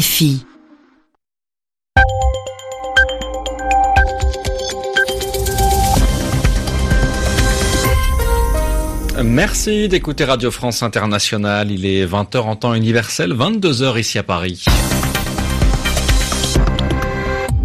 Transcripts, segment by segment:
RFI. Merci d'écouter Radio France Internationale. Il est 20h en temps universel, 22h ici à Paris.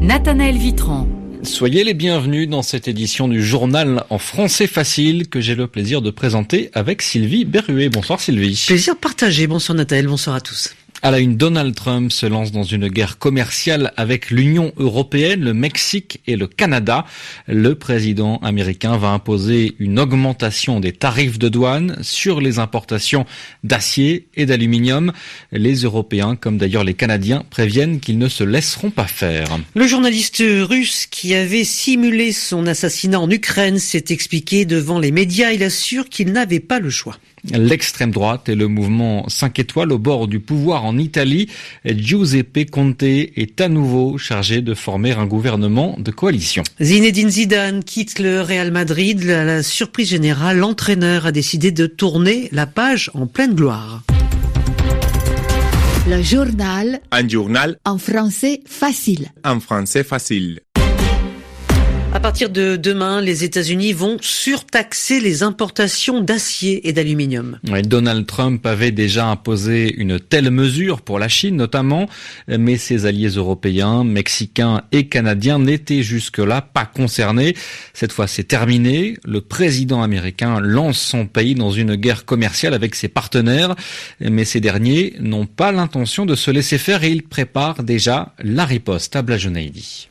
Nathanaël Vitran. Soyez les bienvenus dans cette édition du journal en français facile que j'ai le plaisir de présenter avec Sylvie Berruet. Bonsoir Sylvie. Plaisir partagé. Bonsoir Nathanaël, bonsoir à tous. À la une, Donald Trump se lance dans une guerre commerciale avec l'Union européenne, le Mexique et le Canada. Le président américain va imposer une augmentation des tarifs de douane sur les importations d'acier et d'aluminium. Les Européens, comme d'ailleurs les Canadiens, préviennent qu'ils ne se laisseront pas faire. Le journaliste russe qui avait simulé son assassinat en Ukraine s'est expliqué devant les médias. Il assure qu'il n'avait pas le choix. L'extrême droite et le mouvement 5 étoiles au bord du pouvoir en Italie. Giuseppe Conte est à nouveau chargé de former un gouvernement de coalition. Zinedine Zidane quitte le Real Madrid. À la surprise générale, l'entraîneur a décidé de tourner la page en pleine gloire. Le journal. Un journal. En français facile. En français facile. À partir de demain, les États-Unis vont surtaxer les importations d'acier et d'aluminium. Donald Trump avait déjà imposé une telle mesure pour la Chine notamment, mais ses alliés européens, mexicains et canadiens n'étaient jusque-là pas concernés. Cette fois, c'est terminé. Le président américain lance son pays dans une guerre commerciale avec ses partenaires, mais ces derniers n'ont pas l'intention de se laisser faire et ils préparent déjà la riposte à.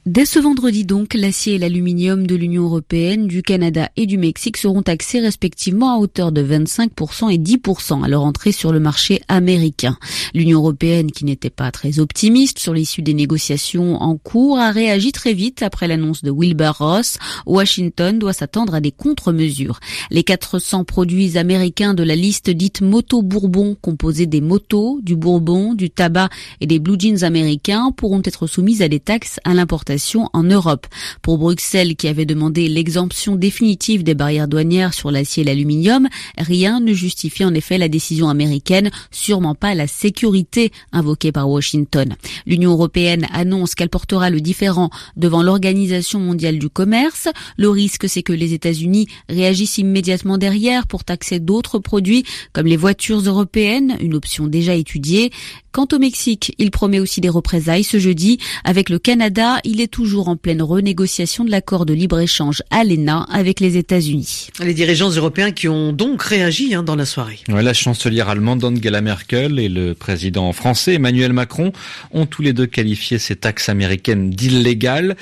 Dès ce vendredi donc, l'acier et l'aluminium de l'Union européenne, du Canada et du Mexique seront taxés respectivement à hauteur de 25% et 10% à leur entrée sur le marché américain. L'Union européenne, qui n'était pas très optimiste sur l'issue des négociations en cours, a réagi très vite après l'annonce de Wilbur Ross. Washington doit s'attendre à des contre-mesures. Les 400 produits américains de la liste dite Moto Bourbon, composés des motos, du bourbon, du tabac et des blue jeans américains, pourront être soumis à des taxes à l'importation en Europe. Pour Bruxelles, qui avait demandé l'exemption définitive des barrières douanières sur l'acier et l'aluminium, rien ne justifie en effet la décision américaine, sûrement pas la sécurité invoquée par Washington. L'Union européenne annonce qu'elle portera le différent devant l'Organisation mondiale du commerce. Le risque, c'est que les États-Unis réagissent immédiatement derrière pour taxer d'autres produits comme les voitures européennes, une option déjà étudiée. Quant au Mexique, il promet aussi des représailles ce jeudi. Avec le Canada, il est toujours en pleine renégociation de l'accord de libre-échange ALENA avec les États-Unis. Les dirigeants européens qui ont donc réagi hein, dans la soirée. la chancelière allemande Angela Merkel et le président français Emmanuel Macron ont tous les deux qualifié ces taxes américaines d'illégales.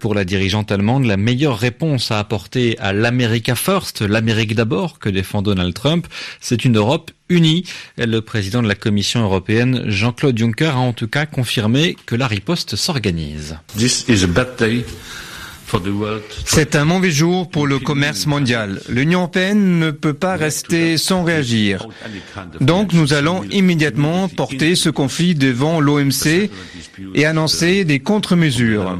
Pour la dirigeante allemande, la meilleure réponse à apporter à l'America First, l'Amérique d'abord, que défend Donald Trump, c'est une Europe unis. Le président de la Commission européenne, Jean-Claude Juncker, a en tout cas confirmé que la riposte s'organise. C'est un mauvais jour pour le commerce mondial. L'Union européenne ne peut pas rester sans réagir. Donc nous allons immédiatement porter ce conflit devant l'OMC et annoncer des contre-mesures.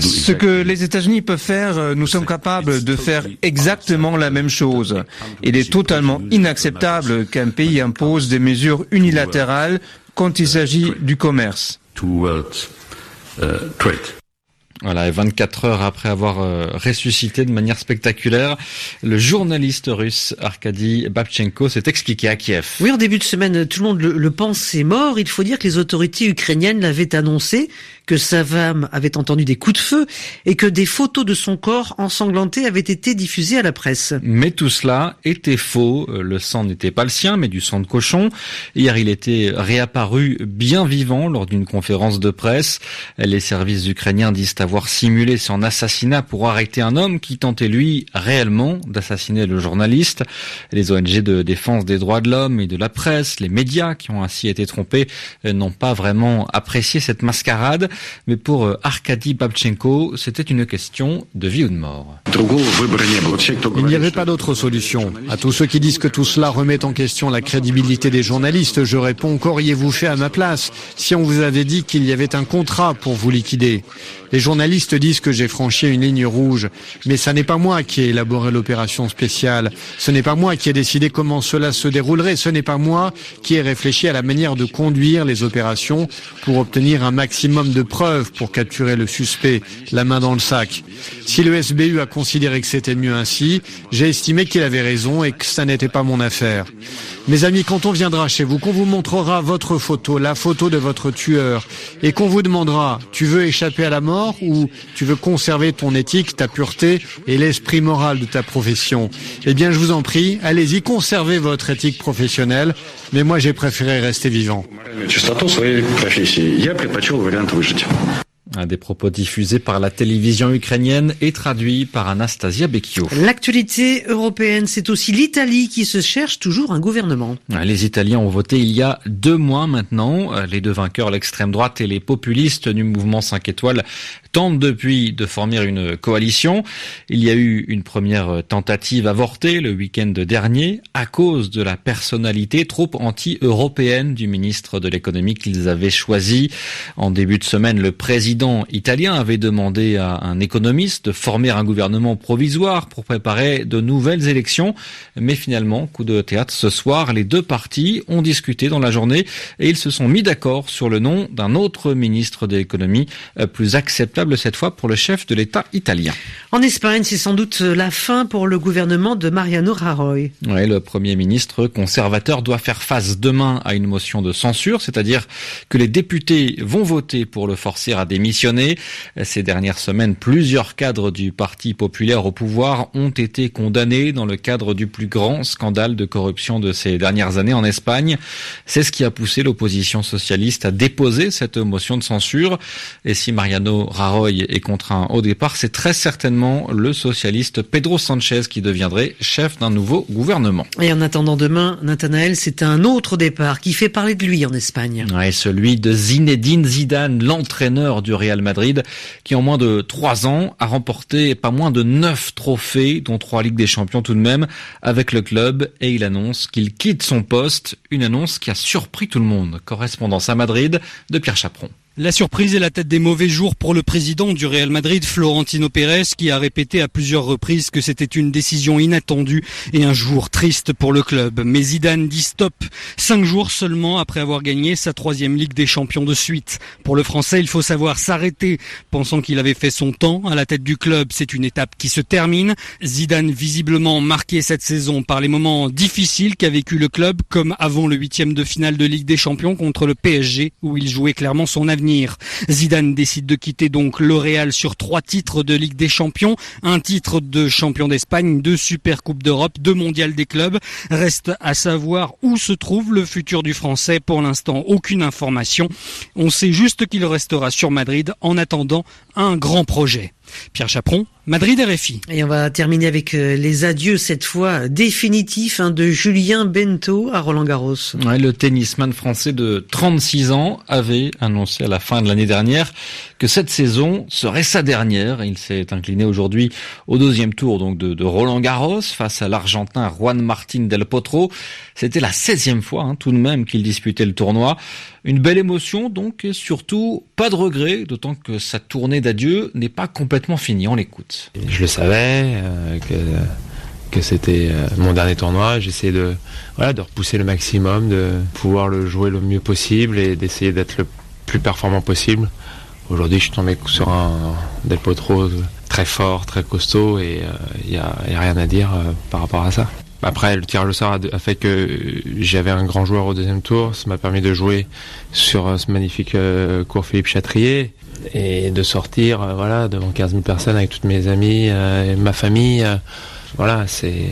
Ce que les États-Unis peuvent faire, euh, nous sommes capables de faire exactement la même chose. Il est totalement inacceptable qu'un pays impose des mesures unilatérales quand il s'agit du commerce. Voilà, et 24 heures après avoir euh, ressuscité de manière spectaculaire, le journaliste russe Arkady Babchenko s'est expliqué à Kiev. Oui, en début de semaine, tout le monde le, le pense, est mort. Il faut dire que les autorités ukrainiennes l'avaient annoncé, que sa femme avait entendu des coups de feu et que des photos de son corps ensanglanté avaient été diffusées à la presse. Mais tout cela était faux. Le sang n'était pas le sien, mais du sang de cochon. Hier, il était réapparu bien vivant lors d'une conférence de presse. Les services ukrainiens disent avoir simulé son assassinat pour arrêter un homme qui tentait lui réellement d'assassiner le journaliste. Les ONG de défense des droits de l'homme et de la presse, les médias qui ont ainsi été trompés, euh, n'ont pas vraiment apprécié cette mascarade. Mais pour euh, Arkady Babchenko, c'était une question de vie ou de mort. Il n'y avait pas d'autre solution. À tous ceux qui disent que tout cela remet en question la crédibilité des journalistes, je réponds qu'auriez-vous fait à ma place si on vous avait dit qu'il y avait un contrat pour vous liquider? Les journalistes journalistes disent que j'ai franchi une ligne rouge, mais ça n'est pas moi qui ai élaboré l'opération spéciale. Ce n'est pas moi qui ai décidé comment cela se déroulerait. Ce n'est pas moi qui ai réfléchi à la manière de conduire les opérations pour obtenir un maximum de preuves pour capturer le suspect, la main dans le sac. Si le SBU a considéré que c'était mieux ainsi, j'ai estimé qu'il avait raison et que ça n'était pas mon affaire. Mes amis, quand on viendra chez vous, qu'on vous montrera votre photo, la photo de votre tueur, et qu'on vous demandera, tu veux échapper à la mort ou tu veux conserver ton éthique, ta pureté et l'esprit moral de ta profession. Eh bien, je vous en prie, allez-y, conservez votre éthique professionnelle, mais moi j'ai préféré rester vivant. Un des propos diffusés par la télévision ukrainienne et traduits par Anastasia Becchio. L'actualité européenne, c'est aussi l'Italie qui se cherche toujours un gouvernement. Les Italiens ont voté il y a deux mois maintenant. Les deux vainqueurs, l'extrême droite et les populistes du mouvement 5 étoiles, tentent depuis de former une coalition. Il y a eu une première tentative avortée le week-end dernier à cause de la personnalité trop anti-européenne du ministre de l'économie qu'ils avaient choisi. En début de semaine, le président italien avait demandé à un économiste de former un gouvernement provisoire pour préparer de nouvelles élections. Mais finalement, coup de théâtre, ce soir, les deux partis ont discuté dans la journée et ils se sont mis d'accord sur le nom d'un autre ministre de l'économie plus acceptable cette fois pour le chef de l'État italien. En Espagne, c'est sans doute la fin pour le gouvernement de Mariano Rajoy. Oui, le premier ministre conservateur doit faire face demain à une motion de censure, c'est-à-dire que les députés vont voter pour le forcer à démissionner ces dernières semaines, plusieurs cadres du Parti populaire au pouvoir ont été condamnés dans le cadre du plus grand scandale de corruption de ces dernières années en Espagne. C'est ce qui a poussé l'opposition socialiste à déposer cette motion de censure. Et si Mariano Rajoy est contraint au départ, c'est très certainement le socialiste Pedro Sanchez qui deviendrait chef d'un nouveau gouvernement. Et en attendant demain, Nathanaël, c'est un autre départ qui fait parler de lui en Espagne. Ouais, celui de Zinedine Zidane, l'entraîneur du Real Madrid, qui en moins de trois ans a remporté pas moins de neuf trophées, dont trois Ligues des Champions tout de même, avec le club, et il annonce qu'il quitte son poste, une annonce qui a surpris tout le monde. Correspondance à Madrid de Pierre Chaperon. La surprise est la tête des mauvais jours pour le président du Real Madrid, Florentino Pérez, qui a répété à plusieurs reprises que c'était une décision inattendue et un jour triste pour le club. Mais Zidane dit stop, cinq jours seulement après avoir gagné sa troisième Ligue des Champions de suite. Pour le Français, il faut savoir s'arrêter, pensant qu'il avait fait son temps à la tête du club. C'est une étape qui se termine. Zidane visiblement marqué cette saison par les moments difficiles qu'a vécu le club, comme avant le huitième de finale de Ligue des Champions contre le PSG, où il jouait clairement son avenir. Zidane décide de quitter donc L'Oréal sur trois titres de Ligue des Champions, un titre de champion d'Espagne, deux Super Coupes d'Europe, deux mondiales des clubs. Reste à savoir où se trouve le futur du Français. Pour l'instant, aucune information. On sait juste qu'il restera sur Madrid en attendant un grand projet. Pierre Chaperon, Madrid RFI. Et on va terminer avec les adieux cette fois définitifs hein, de Julien Bento à Roland Garros. Ouais, le tennisman français de 36 ans avait annoncé à la fin de l'année dernière que cette saison serait sa dernière. Il s'est incliné aujourd'hui au deuxième tour donc de, de Roland Garros face à l'Argentin Juan Martín del Potro. C'était la 16e fois hein, tout de même qu'il disputait le tournoi. Une belle émotion donc et surtout pas de regret, d'autant que sa tournée d'adieu n'est pas complètement finie. On l'écoute. Je le savais euh, que c'était euh, mon dernier tournoi. J'essayais de repousser le maximum, de pouvoir le jouer le mieux possible et d'essayer d'être le plus performant possible. Aujourd'hui, je suis tombé sur un Del Potro très fort, très costaud et il n'y a, rien à dire euh, par rapport à ça. Après, le tirage au sort a, fait que j'avais un grand joueur au deuxième tour. Ça m'a permis de jouer sur ce magnifique euh, cours Philippe Chatrier et de sortir euh, voilà, devant 15 000 personnes avec toutes mes amis euh, et ma famille. voilà, c'est,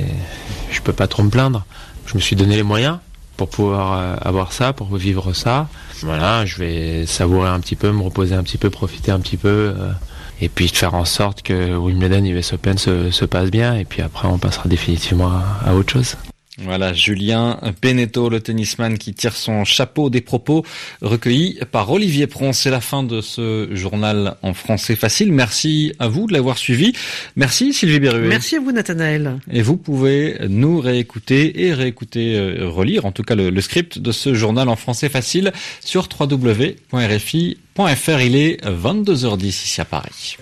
je peux pas trop me plaindre. Je me suis donné les moyens pour pouvoir avoir ça, pour vivre ça. Voilà, je vais savourer un petit peu, me reposer un petit peu, profiter un petit peu et puis faire en sorte que Wimbledon US Open se, se, passe bien et puis après on passera définitivement à autre chose. Voilà, Julien Beneteau, le tennisman qui tire son chapeau des propos recueillis par Olivier Pron. C'est la fin de ce journal en français facile. Merci à vous de l'avoir suivi. Merci Sylvie Berruet. Merci à vous Nathanaël. Et vous pouvez nous réécouter et réécouter, euh, relire en tout cas le, le script de ce journal en français facile sur www.rfi.fr. Il est 22h10 ici à Paris.